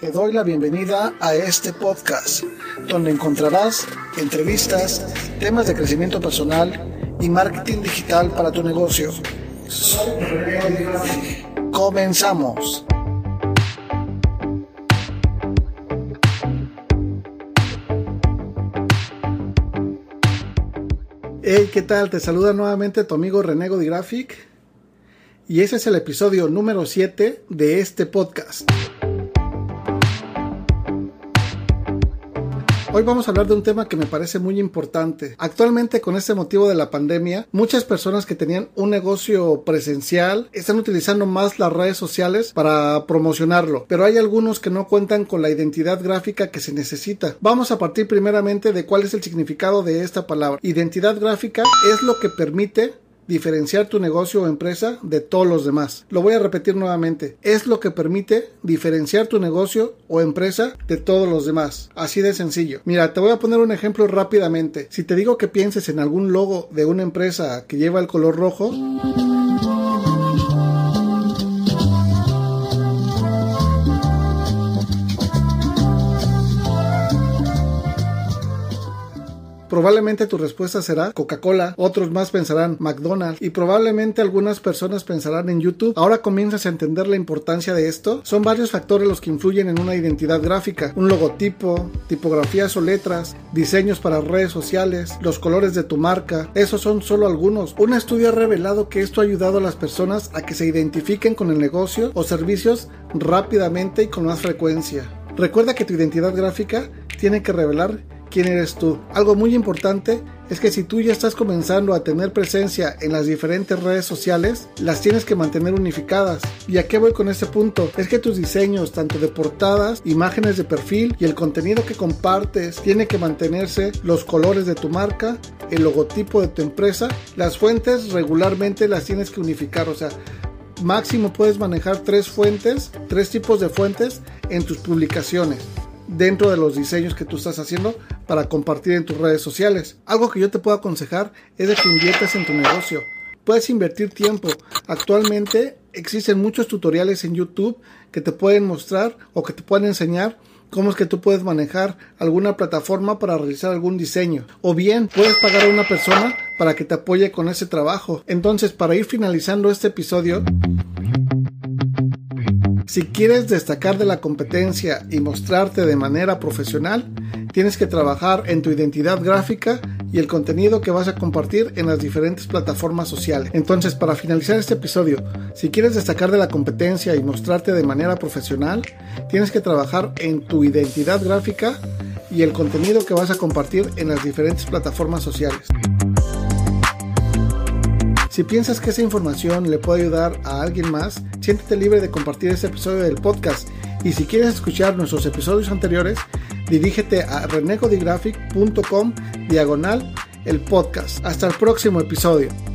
Te doy la bienvenida a este podcast, donde encontrarás entrevistas, temas de crecimiento personal y marketing digital para tu negocio. Comenzamos. Hey, ¿qué tal? Te saluda nuevamente tu amigo René Graphic y ese es el episodio número 7 de este podcast. Hoy vamos a hablar de un tema que me parece muy importante. Actualmente con este motivo de la pandemia, muchas personas que tenían un negocio presencial están utilizando más las redes sociales para promocionarlo, pero hay algunos que no cuentan con la identidad gráfica que se necesita. Vamos a partir primeramente de cuál es el significado de esta palabra. Identidad gráfica es lo que permite diferenciar tu negocio o empresa de todos los demás. Lo voy a repetir nuevamente. Es lo que permite diferenciar tu negocio o empresa de todos los demás. Así de sencillo. Mira, te voy a poner un ejemplo rápidamente. Si te digo que pienses en algún logo de una empresa que lleva el color rojo, Probablemente tu respuesta será Coca-Cola, otros más pensarán McDonald's y probablemente algunas personas pensarán en YouTube. Ahora comienzas a entender la importancia de esto. Son varios factores los que influyen en una identidad gráfica. Un logotipo, tipografías o letras, diseños para redes sociales, los colores de tu marca. Esos son solo algunos. Un estudio ha revelado que esto ha ayudado a las personas a que se identifiquen con el negocio o servicios rápidamente y con más frecuencia. Recuerda que tu identidad gráfica tiene que revelar quién eres tú. Algo muy importante es que si tú ya estás comenzando a tener presencia en las diferentes redes sociales, las tienes que mantener unificadas. ¿Y a qué voy con este punto? Es que tus diseños, tanto de portadas, imágenes de perfil y el contenido que compartes, tiene que mantenerse los colores de tu marca, el logotipo de tu empresa, las fuentes regularmente las tienes que unificar, o sea, máximo puedes manejar tres fuentes, tres tipos de fuentes en tus publicaciones dentro de los diseños que tú estás haciendo para compartir en tus redes sociales. Algo que yo te puedo aconsejar es de que inviertas en tu negocio. Puedes invertir tiempo. Actualmente existen muchos tutoriales en YouTube que te pueden mostrar o que te pueden enseñar cómo es que tú puedes manejar alguna plataforma para realizar algún diseño. O bien puedes pagar a una persona para que te apoye con ese trabajo. Entonces, para ir finalizando este episodio, si quieres destacar de la competencia y mostrarte de manera profesional, tienes que trabajar en tu identidad gráfica y el contenido que vas a compartir en las diferentes plataformas sociales. Entonces, para finalizar este episodio, si quieres destacar de la competencia y mostrarte de manera profesional, tienes que trabajar en tu identidad gráfica y el contenido que vas a compartir en las diferentes plataformas sociales. Si piensas que esa información le puede ayudar a alguien más, siéntete libre de compartir este episodio del podcast. Y si quieres escuchar nuestros episodios anteriores, dirígete a renegodigraphic.com diagonal el podcast. Hasta el próximo episodio.